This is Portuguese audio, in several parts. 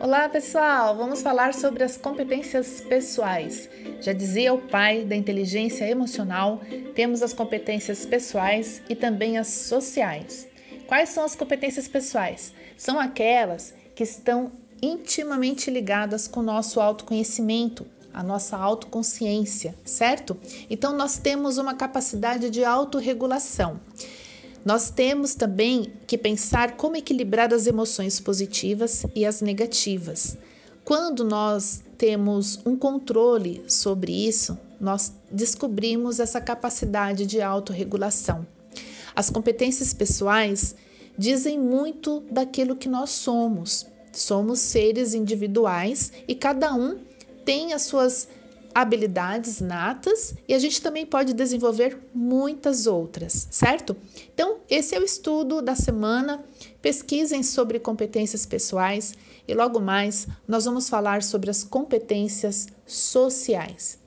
Olá, pessoal! Vamos falar sobre as competências pessoais. Já dizia o pai da inteligência emocional, temos as competências pessoais e também as sociais. Quais são as competências pessoais? São aquelas que estão intimamente ligadas com o nosso autoconhecimento, a nossa autoconsciência, certo? Então nós temos uma capacidade de autorregulação. Nós temos também que pensar como equilibrar as emoções positivas e as negativas. Quando nós temos um controle sobre isso, nós descobrimos essa capacidade de autorregulação. As competências pessoais dizem muito daquilo que nós somos. Somos seres individuais e cada um tem as suas habilidades natas e a gente também pode desenvolver muitas outras, certo? Então, esse é o estudo da semana. Pesquisem sobre competências pessoais e logo mais nós vamos falar sobre as competências sociais.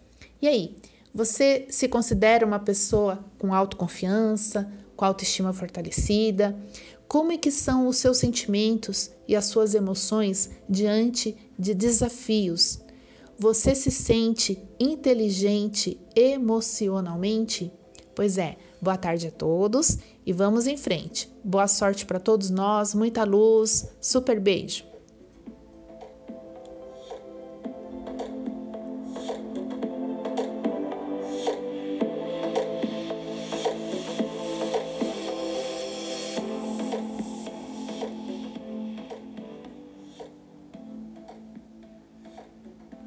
E aí, você se considera uma pessoa com autoconfiança, com autoestima fortalecida? Como é que são os seus sentimentos e as suas emoções diante de desafios? Você se sente inteligente emocionalmente? Pois é, boa tarde a todos e vamos em frente. Boa sorte para todos nós, muita luz, super beijo.